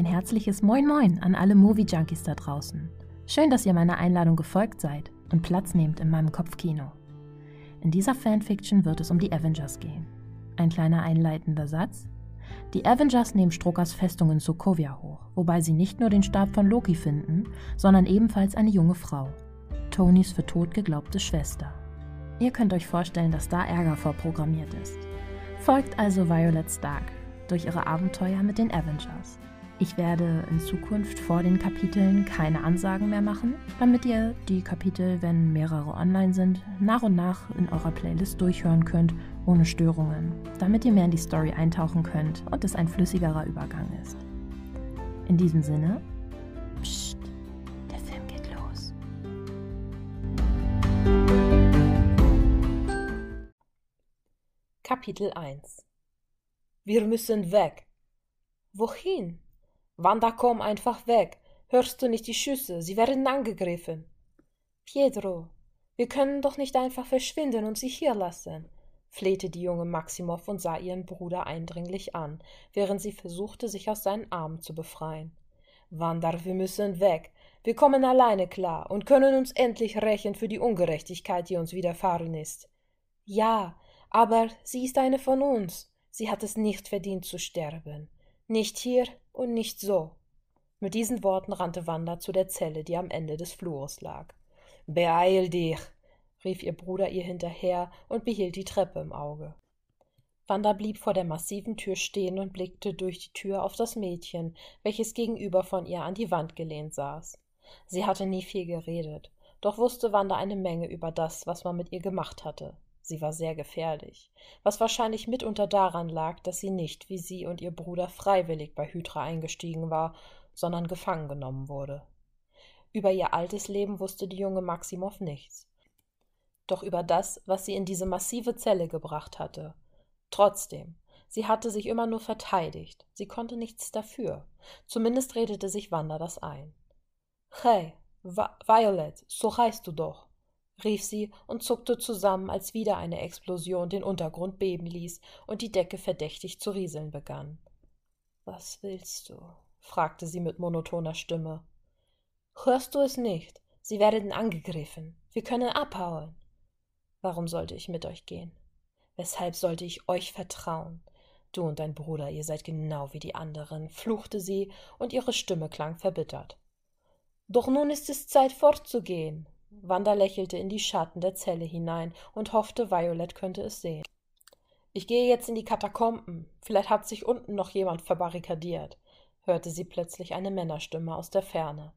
Ein herzliches Moin Moin an alle Movie-Junkies da draußen. Schön, dass ihr meiner Einladung gefolgt seid und Platz nehmt in meinem Kopfkino. In dieser Fanfiction wird es um die Avengers gehen. Ein kleiner einleitender Satz. Die Avengers nehmen Struckers Festung in Sokovia hoch, wobei sie nicht nur den Stab von Loki finden, sondern ebenfalls eine junge Frau. Tonys für tot geglaubte Schwester. Ihr könnt euch vorstellen, dass da Ärger vorprogrammiert ist. Folgt also Violet Stark durch ihre Abenteuer mit den Avengers. Ich werde in Zukunft vor den Kapiteln keine Ansagen mehr machen, damit ihr die Kapitel, wenn mehrere online sind, nach und nach in eurer Playlist durchhören könnt, ohne Störungen, damit ihr mehr in die Story eintauchen könnt und es ein flüssigerer Übergang ist. In diesem Sinne, psst, der Film geht los. Kapitel 1 Wir müssen weg. Wohin? Wanda, komm einfach weg. Hörst du nicht die Schüsse? Sie werden angegriffen. Pietro, wir können doch nicht einfach verschwinden und sie hier lassen, flehte die junge Maximow und sah ihren Bruder eindringlich an, während sie versuchte, sich aus seinen Armen zu befreien. Wanda, wir müssen weg. Wir kommen alleine klar und können uns endlich rächen für die Ungerechtigkeit, die uns widerfahren ist. Ja, aber sie ist eine von uns. Sie hat es nicht verdient zu sterben. Nicht hier und nicht so. Mit diesen Worten rannte Wanda zu der Zelle, die am Ende des Flurs lag. Beeil dich, rief ihr Bruder ihr hinterher und behielt die Treppe im Auge. Wanda blieb vor der massiven Tür stehen und blickte durch die Tür auf das Mädchen, welches gegenüber von ihr an die Wand gelehnt saß. Sie hatte nie viel geredet, doch wusste Wanda eine Menge über das, was man mit ihr gemacht hatte. Sie war sehr gefährlich, was wahrscheinlich mitunter daran lag, dass sie nicht, wie sie und ihr Bruder, freiwillig bei Hydra eingestiegen war, sondern gefangen genommen wurde. Über ihr altes Leben wusste die junge Maximow nichts. Doch über das, was sie in diese massive Zelle gebracht hatte. Trotzdem, sie hatte sich immer nur verteidigt, sie konnte nichts dafür. Zumindest redete sich Wanda das ein. Hey, Va Violet, so heißt du doch rief sie und zuckte zusammen, als wieder eine Explosion den Untergrund beben ließ und die Decke verdächtig zu rieseln begann. Was willst du? fragte sie mit monotoner Stimme. Hörst du es nicht? Sie werden angegriffen. Wir können abhauen. Warum sollte ich mit euch gehen? Weshalb sollte ich euch vertrauen? Du und dein Bruder, ihr seid genau wie die anderen, fluchte sie, und ihre Stimme klang verbittert. Doch nun ist es Zeit fortzugehen. Wanda lächelte in die Schatten der Zelle hinein und hoffte, Violet könnte es sehen. Ich gehe jetzt in die Katakomben. Vielleicht hat sich unten noch jemand verbarrikadiert, hörte sie plötzlich eine Männerstimme aus der Ferne.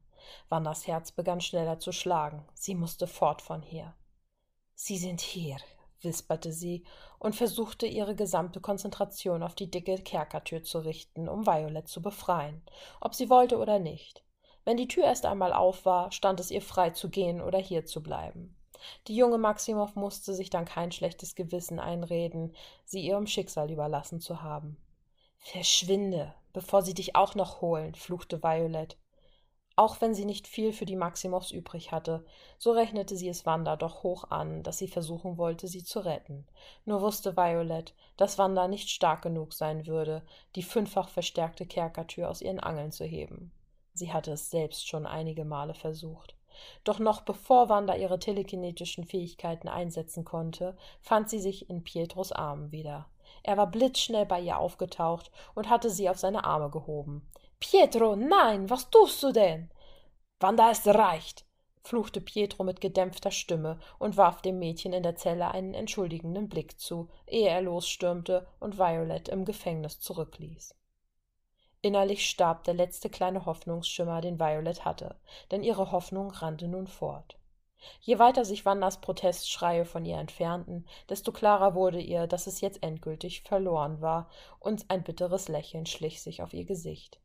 Wandas Herz begann schneller zu schlagen. Sie musste fort von hier. Sie sind hier, wisperte sie und versuchte ihre gesamte Konzentration auf die dicke Kerkertür zu richten, um Violet zu befreien, ob sie wollte oder nicht. Wenn die Tür erst einmal auf war, stand es ihr frei zu gehen oder hier zu bleiben. Die junge Maximow musste sich dann kein schlechtes Gewissen einreden, sie ihrem Schicksal überlassen zu haben. Verschwinde, bevor sie dich auch noch holen, fluchte Violet. Auch wenn sie nicht viel für die Maximows übrig hatte, so rechnete sie es Wanda doch hoch an, dass sie versuchen wollte, sie zu retten. Nur wusste Violet, dass Wanda nicht stark genug sein würde, die fünffach verstärkte Kerkertür aus ihren Angeln zu heben. Sie hatte es selbst schon einige Male versucht. Doch noch bevor Wanda ihre telekinetischen Fähigkeiten einsetzen konnte, fand sie sich in Pietros Armen wieder. Er war blitzschnell bei ihr aufgetaucht und hatte sie auf seine Arme gehoben. Pietro, nein, was tust du denn? Wanda, es reicht, fluchte Pietro mit gedämpfter Stimme und warf dem Mädchen in der Zelle einen entschuldigenden Blick zu, ehe er losstürmte und Violet im Gefängnis zurückließ. Innerlich starb der letzte kleine Hoffnungsschimmer, den Violet hatte, denn ihre Hoffnung rannte nun fort. Je weiter sich Wandas Protestschreie von ihr entfernten, desto klarer wurde ihr, dass es jetzt endgültig verloren war, und ein bitteres Lächeln schlich sich auf ihr Gesicht.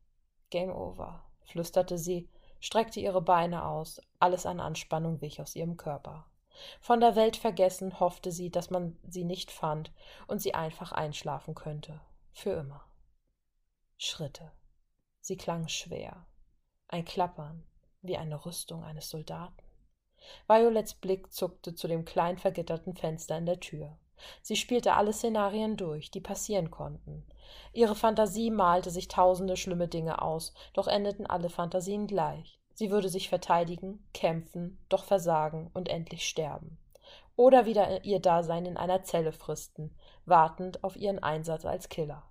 Game over, flüsterte sie, streckte ihre Beine aus, alles an Anspannung wich aus ihrem Körper. Von der Welt vergessen hoffte sie, dass man sie nicht fand und sie einfach einschlafen könnte. Für immer. Schritte. Sie klangen schwer. Ein Klappern, wie eine Rüstung eines Soldaten. Violets Blick zuckte zu dem klein vergitterten Fenster in der Tür. Sie spielte alle Szenarien durch, die passieren konnten. Ihre Fantasie malte sich tausende schlimme Dinge aus, doch endeten alle Fantasien gleich. Sie würde sich verteidigen, kämpfen, doch versagen und endlich sterben. Oder wieder ihr Dasein in einer Zelle fristen, wartend auf ihren Einsatz als Killer.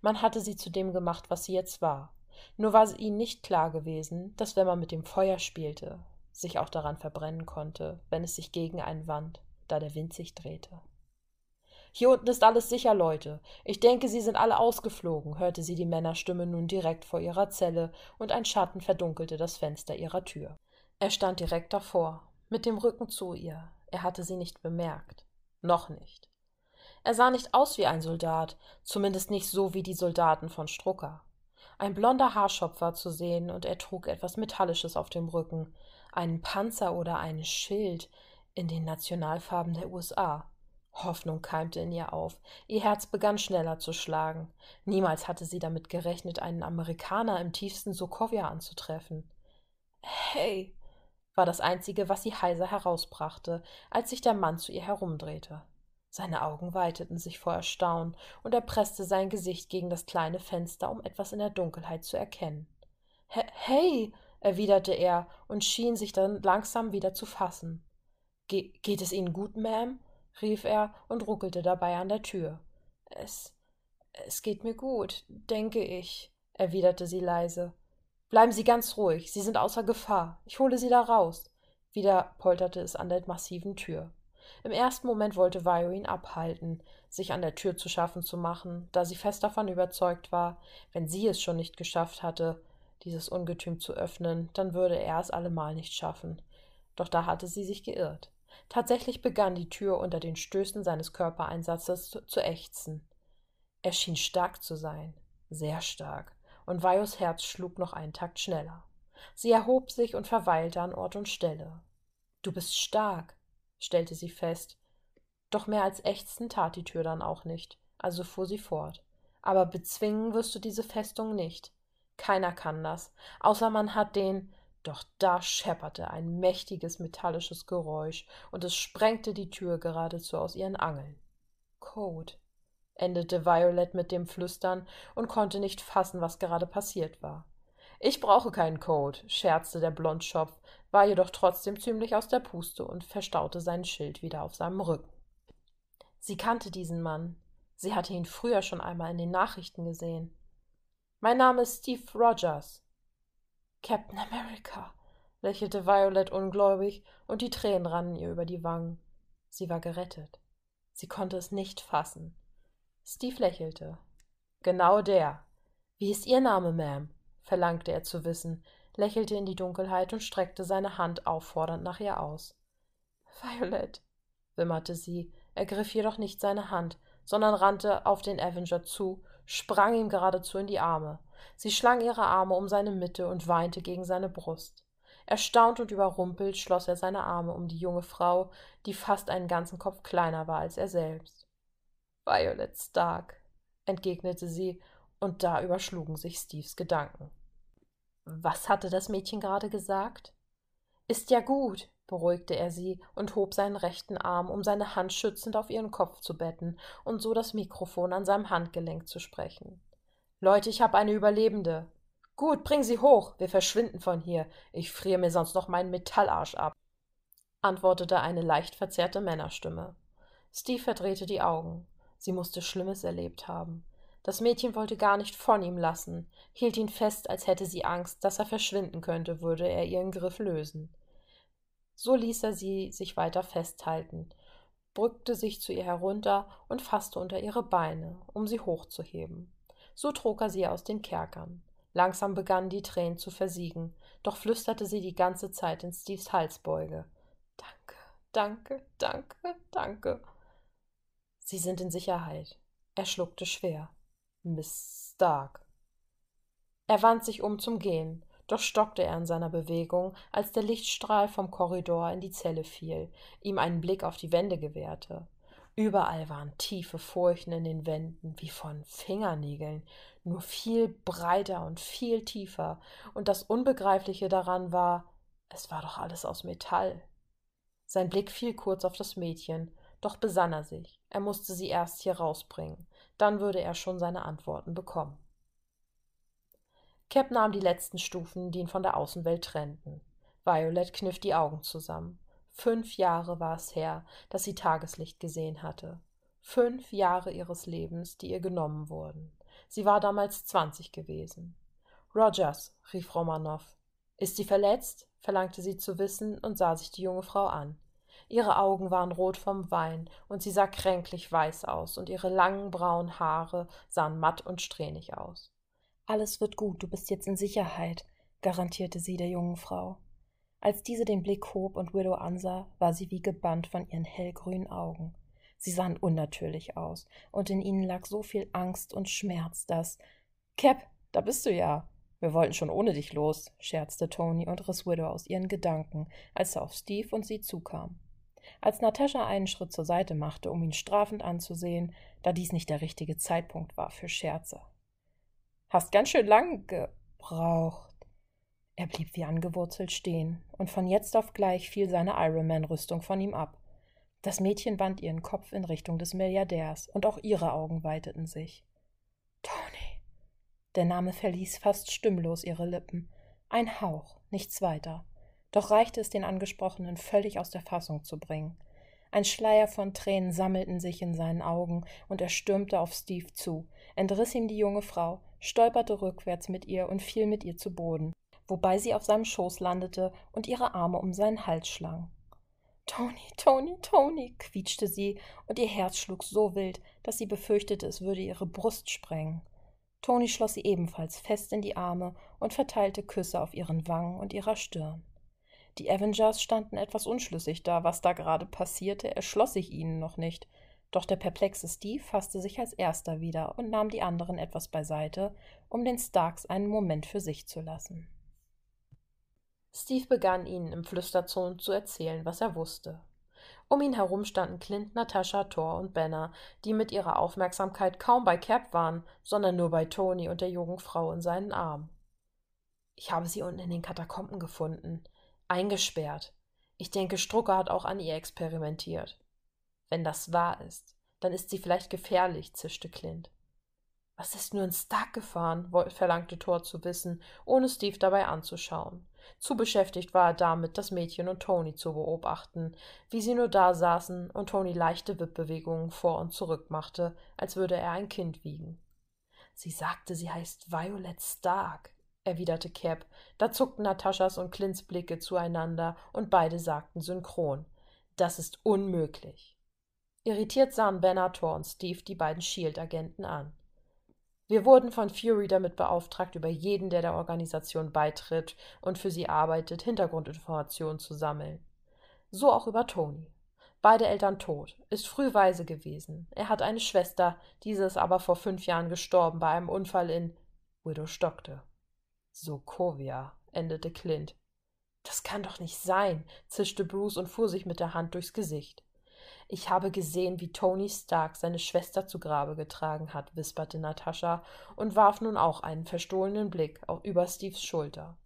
Man hatte sie zu dem gemacht, was sie jetzt war. Nur war ihnen nicht klar gewesen, dass wenn man mit dem Feuer spielte, sich auch daran verbrennen konnte, wenn es sich gegen einen wand, da der Wind sich drehte. Hier unten ist alles sicher, Leute. Ich denke, Sie sind alle ausgeflogen, hörte sie die Männerstimme nun direkt vor ihrer Zelle, und ein Schatten verdunkelte das Fenster ihrer Tür. Er stand direkt davor, mit dem Rücken zu ihr. Er hatte sie nicht bemerkt. Noch nicht. Er sah nicht aus wie ein Soldat, zumindest nicht so wie die Soldaten von Strucker. Ein blonder Haarschopf war zu sehen, und er trug etwas Metallisches auf dem Rücken, einen Panzer oder einen Schild in den Nationalfarben der USA. Hoffnung keimte in ihr auf. Ihr Herz begann schneller zu schlagen. Niemals hatte sie damit gerechnet, einen Amerikaner im tiefsten Sokovia anzutreffen. Hey, war das Einzige, was sie heiser herausbrachte, als sich der Mann zu ihr herumdrehte. Seine Augen weiteten sich vor Erstaunen, und er presste sein Gesicht gegen das kleine Fenster, um etwas in der Dunkelheit zu erkennen. Hey, erwiderte er und schien sich dann langsam wieder zu fassen. Ge geht es Ihnen gut, Ma'am? rief er und ruckelte dabei an der Tür. Es es geht mir gut, denke ich, erwiderte sie leise. Bleiben Sie ganz ruhig, Sie sind außer Gefahr. Ich hole Sie da raus. Wieder polterte es an der massiven Tür. Im ersten Moment wollte Vio ihn abhalten, sich an der Tür zu schaffen zu machen, da sie fest davon überzeugt war, wenn sie es schon nicht geschafft hatte, dieses Ungetüm zu öffnen, dann würde er es allemal nicht schaffen. Doch da hatte sie sich geirrt. Tatsächlich begann die Tür unter den Stößen seines Körpereinsatzes zu, zu ächzen. Er schien stark zu sein, sehr stark, und Vajos Herz schlug noch einen Takt schneller. Sie erhob sich und verweilte an Ort und Stelle. Du bist stark, stellte sie fest. Doch mehr als ächzen tat die Tür dann auch nicht, also fuhr sie fort. Aber bezwingen wirst du diese Festung nicht. Keiner kann das, außer man hat den. Doch da schepperte ein mächtiges metallisches Geräusch, und es sprengte die Tür geradezu aus ihren Angeln. Code, endete Violet mit dem Flüstern und konnte nicht fassen, was gerade passiert war. Ich brauche keinen Code, scherzte der Blondschopf, war jedoch trotzdem ziemlich aus der Puste und verstaute sein Schild wieder auf seinem Rücken. Sie kannte diesen Mann. Sie hatte ihn früher schon einmal in den Nachrichten gesehen. Mein Name ist Steve Rogers. Captain America, lächelte Violet ungläubig, und die Tränen rannen ihr über die Wangen. Sie war gerettet. Sie konnte es nicht fassen. Steve lächelte. Genau der. Wie ist Ihr Name, Ma'am? Verlangte er zu wissen, lächelte in die Dunkelheit und streckte seine Hand auffordernd nach ihr aus. Violet, wimmerte sie, ergriff jedoch nicht seine Hand, sondern rannte auf den Avenger zu, sprang ihm geradezu in die Arme. Sie schlang ihre Arme um seine Mitte und weinte gegen seine Brust. Erstaunt und überrumpelt schloss er seine Arme um die junge Frau, die fast einen ganzen Kopf kleiner war als er selbst. Violet Stark, entgegnete sie, und da überschlugen sich Steves Gedanken. Was hatte das Mädchen gerade gesagt? Ist ja gut, beruhigte er sie und hob seinen rechten Arm, um seine Hand schützend auf ihren Kopf zu betten und so das Mikrofon an seinem Handgelenk zu sprechen. Leute, ich habe eine Überlebende. Gut, bring sie hoch, wir verschwinden von hier. Ich friere mir sonst noch meinen Metallarsch ab, antwortete eine leicht verzerrte Männerstimme. Steve verdrehte die Augen. Sie musste Schlimmes erlebt haben. Das Mädchen wollte gar nicht von ihm lassen, hielt ihn fest, als hätte sie Angst, dass er verschwinden könnte, würde er ihren Griff lösen. So ließ er sie sich weiter festhalten, drückte sich zu ihr herunter und fasste unter ihre Beine, um sie hochzuheben. So trug er sie aus den Kerkern. Langsam begannen die Tränen zu versiegen, doch flüsterte sie die ganze Zeit in Steves Halsbeuge. Danke, danke, danke, danke. Sie sind in Sicherheit. Er schluckte schwer. Miss Stark. Er wand sich um zum Gehen, doch stockte er in seiner Bewegung, als der Lichtstrahl vom Korridor in die Zelle fiel, ihm einen Blick auf die Wände gewährte. Überall waren tiefe Furchen in den Wänden, wie von Fingernägeln, nur viel breiter und viel tiefer, und das Unbegreifliche daran war, es war doch alles aus Metall. Sein Blick fiel kurz auf das Mädchen, doch besann er sich, er musste sie erst hier rausbringen. Dann würde er schon seine Antworten bekommen. Cap nahm die letzten Stufen, die ihn von der Außenwelt trennten. Violet kniff die Augen zusammen. Fünf Jahre war es her, dass sie Tageslicht gesehen hatte. Fünf Jahre ihres Lebens, die ihr genommen wurden. Sie war damals zwanzig gewesen. Rogers, rief Romanow. Ist sie verletzt? verlangte sie zu wissen und sah sich die junge Frau an. Ihre Augen waren rot vom Wein, und sie sah kränklich weiß aus, und ihre langen braunen Haare sahen matt und strähnig aus. Alles wird gut, du bist jetzt in Sicherheit, garantierte sie der jungen Frau. Als diese den Blick hob und Widow ansah, war sie wie gebannt von ihren hellgrünen Augen. Sie sahen unnatürlich aus, und in ihnen lag so viel Angst und Schmerz, dass Cap, da bist du ja. Wir wollten schon ohne dich los, scherzte Tony und riss Widow aus ihren Gedanken, als er auf Steve und sie zukam. Als Natascha einen Schritt zur Seite machte, um ihn strafend anzusehen, da dies nicht der richtige Zeitpunkt war für Scherze. Hast ganz schön lang gebraucht. Er blieb wie angewurzelt stehen, und von jetzt auf gleich fiel seine Ironman-Rüstung von ihm ab. Das Mädchen wand ihren Kopf in Richtung des Milliardärs, und auch ihre Augen weiteten sich. Tony. Der Name verließ fast stimmlos ihre Lippen. Ein Hauch, nichts weiter. Doch reichte es den Angesprochenen völlig aus der Fassung zu bringen. Ein Schleier von Tränen sammelten sich in seinen Augen, und er stürmte auf Steve zu, entriss ihm die junge Frau, stolperte rückwärts mit ihr und fiel mit ihr zu Boden, wobei sie auf seinem Schoß landete und ihre Arme um seinen Hals schlang. Tony, Tony, Tony, quietschte sie, und ihr Herz schlug so wild, dass sie befürchtete, es würde ihre Brust sprengen. Tony schloss sie ebenfalls fest in die Arme und verteilte Küsse auf ihren Wangen und ihrer Stirn. Die Avengers standen etwas unschlüssig da, was da gerade passierte, erschloss sich ihnen noch nicht. Doch der perplexe Steve fasste sich als erster wieder und nahm die anderen etwas beiseite, um den Starks einen Moment für sich zu lassen. Steve begann ihnen im Flüsterton zu erzählen, was er wusste. Um ihn herum standen Clint, Natascha, Thor und Banner, die mit ihrer Aufmerksamkeit kaum bei Cap waren, sondern nur bei Tony und der jungen Frau in seinen Armen. Ich habe sie unten in den Katakomben gefunden, eingesperrt. Ich denke, Strucker hat auch an ihr experimentiert. Wenn das wahr ist, dann ist sie vielleicht gefährlich, zischte Clint. Was ist nur in Stark gefahren? verlangte Thor zu wissen, ohne Steve dabei anzuschauen. Zu beschäftigt war er damit, das Mädchen und Tony zu beobachten, wie sie nur da saßen und Tony leichte Wippbewegungen vor und zurück machte, als würde er ein Kind wiegen. Sie sagte, sie heißt Violet Stark, erwiderte Cap. Da zuckten Nataschas und Clints Blicke zueinander und beide sagten synchron: Das ist unmöglich. Irritiert sahen Benator und Steve die beiden Shield-Agenten an. Wir wurden von Fury damit beauftragt, über jeden, der der Organisation beitritt und für sie arbeitet, Hintergrundinformationen zu sammeln. So auch über Tony. Beide Eltern tot, ist früh weise gewesen. Er hat eine Schwester, diese ist aber vor fünf Jahren gestorben bei einem Unfall in. Widow stockte. Sokovia, endete Clint. Das kann doch nicht sein, zischte Bruce und fuhr sich mit der Hand durchs Gesicht. Ich habe gesehen, wie Tony Stark seine Schwester zu Grabe getragen hat, wisperte Natascha und warf nun auch einen verstohlenen Blick über Steves Schulter.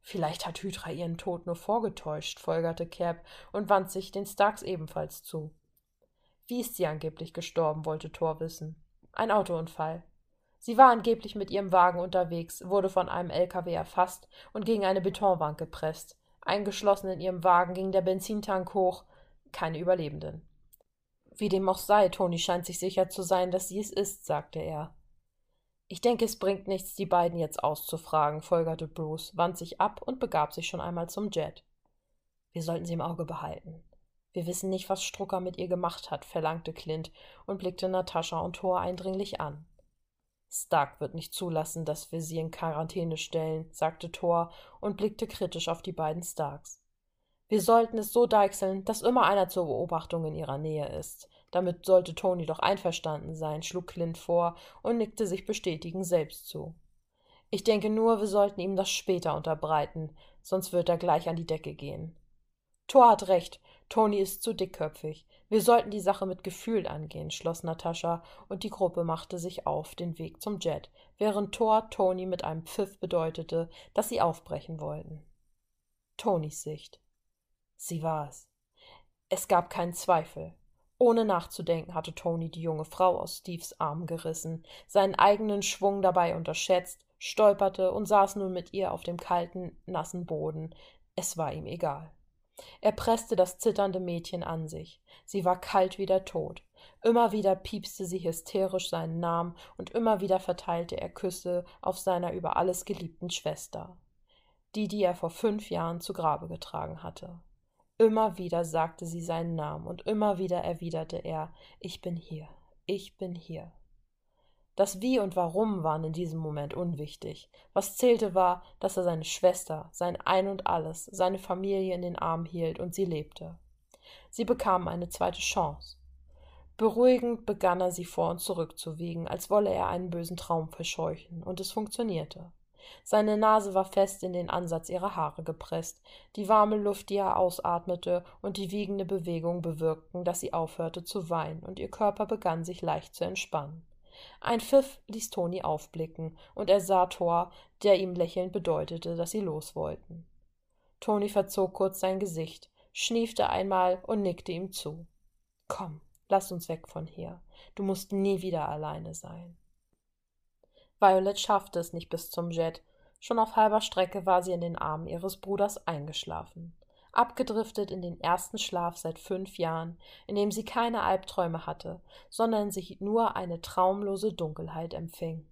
Vielleicht hat Hydra ihren Tod nur vorgetäuscht, folgerte Cap und wandte sich den Starks ebenfalls zu. Wie ist sie angeblich gestorben, wollte Thor wissen. Ein Autounfall. Sie war angeblich mit ihrem Wagen unterwegs, wurde von einem LKW erfasst und gegen eine Betonwand gepresst. Eingeschlossen in ihrem Wagen ging der Benzintank hoch, keine Überlebenden. Wie dem auch sei, Toni scheint sich sicher zu sein, dass sie es ist, sagte er. Ich denke, es bringt nichts, die beiden jetzt auszufragen, folgerte Bruce, wand sich ab und begab sich schon einmal zum Jet. Wir sollten sie im Auge behalten. Wir wissen nicht, was Strucker mit ihr gemacht hat, verlangte Clint und blickte Natascha und Thor eindringlich an. Stark wird nicht zulassen, dass wir sie in Quarantäne stellen, sagte Thor und blickte kritisch auf die beiden Starks. Wir sollten es so deichseln, dass immer einer zur Beobachtung in ihrer Nähe ist. Damit sollte Tony doch einverstanden sein, schlug Clint vor und nickte sich bestätigend selbst zu. Ich denke nur, wir sollten ihm das später unterbreiten, sonst wird er gleich an die Decke gehen. Thor hat recht, Tony ist zu dickköpfig. Wir sollten die Sache mit Gefühl angehen, schloss Natascha, und die Gruppe machte sich auf den Weg zum Jet, während Thor Tony mit einem Pfiff bedeutete, dass sie aufbrechen wollten. Tonys Sicht. Sie war es. Es gab keinen Zweifel. Ohne nachzudenken hatte Tony die junge Frau aus Steves Arm gerissen, seinen eigenen Schwung dabei unterschätzt, stolperte und saß nun mit ihr auf dem kalten, nassen Boden. Es war ihm egal. Er presste das zitternde Mädchen an sich. Sie war kalt wie der Tod. Immer wieder piepste sie hysterisch seinen Namen und immer wieder verteilte er Küsse auf seiner über alles geliebten Schwester, die, die er vor fünf Jahren zu Grabe getragen hatte. Immer wieder sagte sie seinen Namen und immer wieder erwiderte er Ich bin hier, ich bin hier. Das Wie und Warum waren in diesem Moment unwichtig. Was zählte war, dass er seine Schwester, sein Ein und alles, seine Familie in den Arm hielt und sie lebte. Sie bekamen eine zweite Chance. Beruhigend begann er sie vor und zurück zu wiegen, als wolle er einen bösen Traum verscheuchen, und es funktionierte. Seine Nase war fest in den Ansatz ihrer Haare gepresst. Die warme Luft, die er ausatmete, und die wiegende Bewegung bewirkten, dass sie aufhörte zu weinen, und ihr Körper begann sich leicht zu entspannen. Ein Pfiff ließ Toni aufblicken, und er sah Thor, der ihm lächelnd bedeutete, dass sie los wollten. Toni verzog kurz sein Gesicht, schniefte einmal und nickte ihm zu. Komm, lass uns weg von hier. Du musst nie wieder alleine sein. Violet schaffte es nicht bis zum Jet. Schon auf halber Strecke war sie in den Armen ihres Bruders eingeschlafen. Abgedriftet in den ersten Schlaf seit fünf Jahren, in dem sie keine Albträume hatte, sondern sich nur eine traumlose Dunkelheit empfing.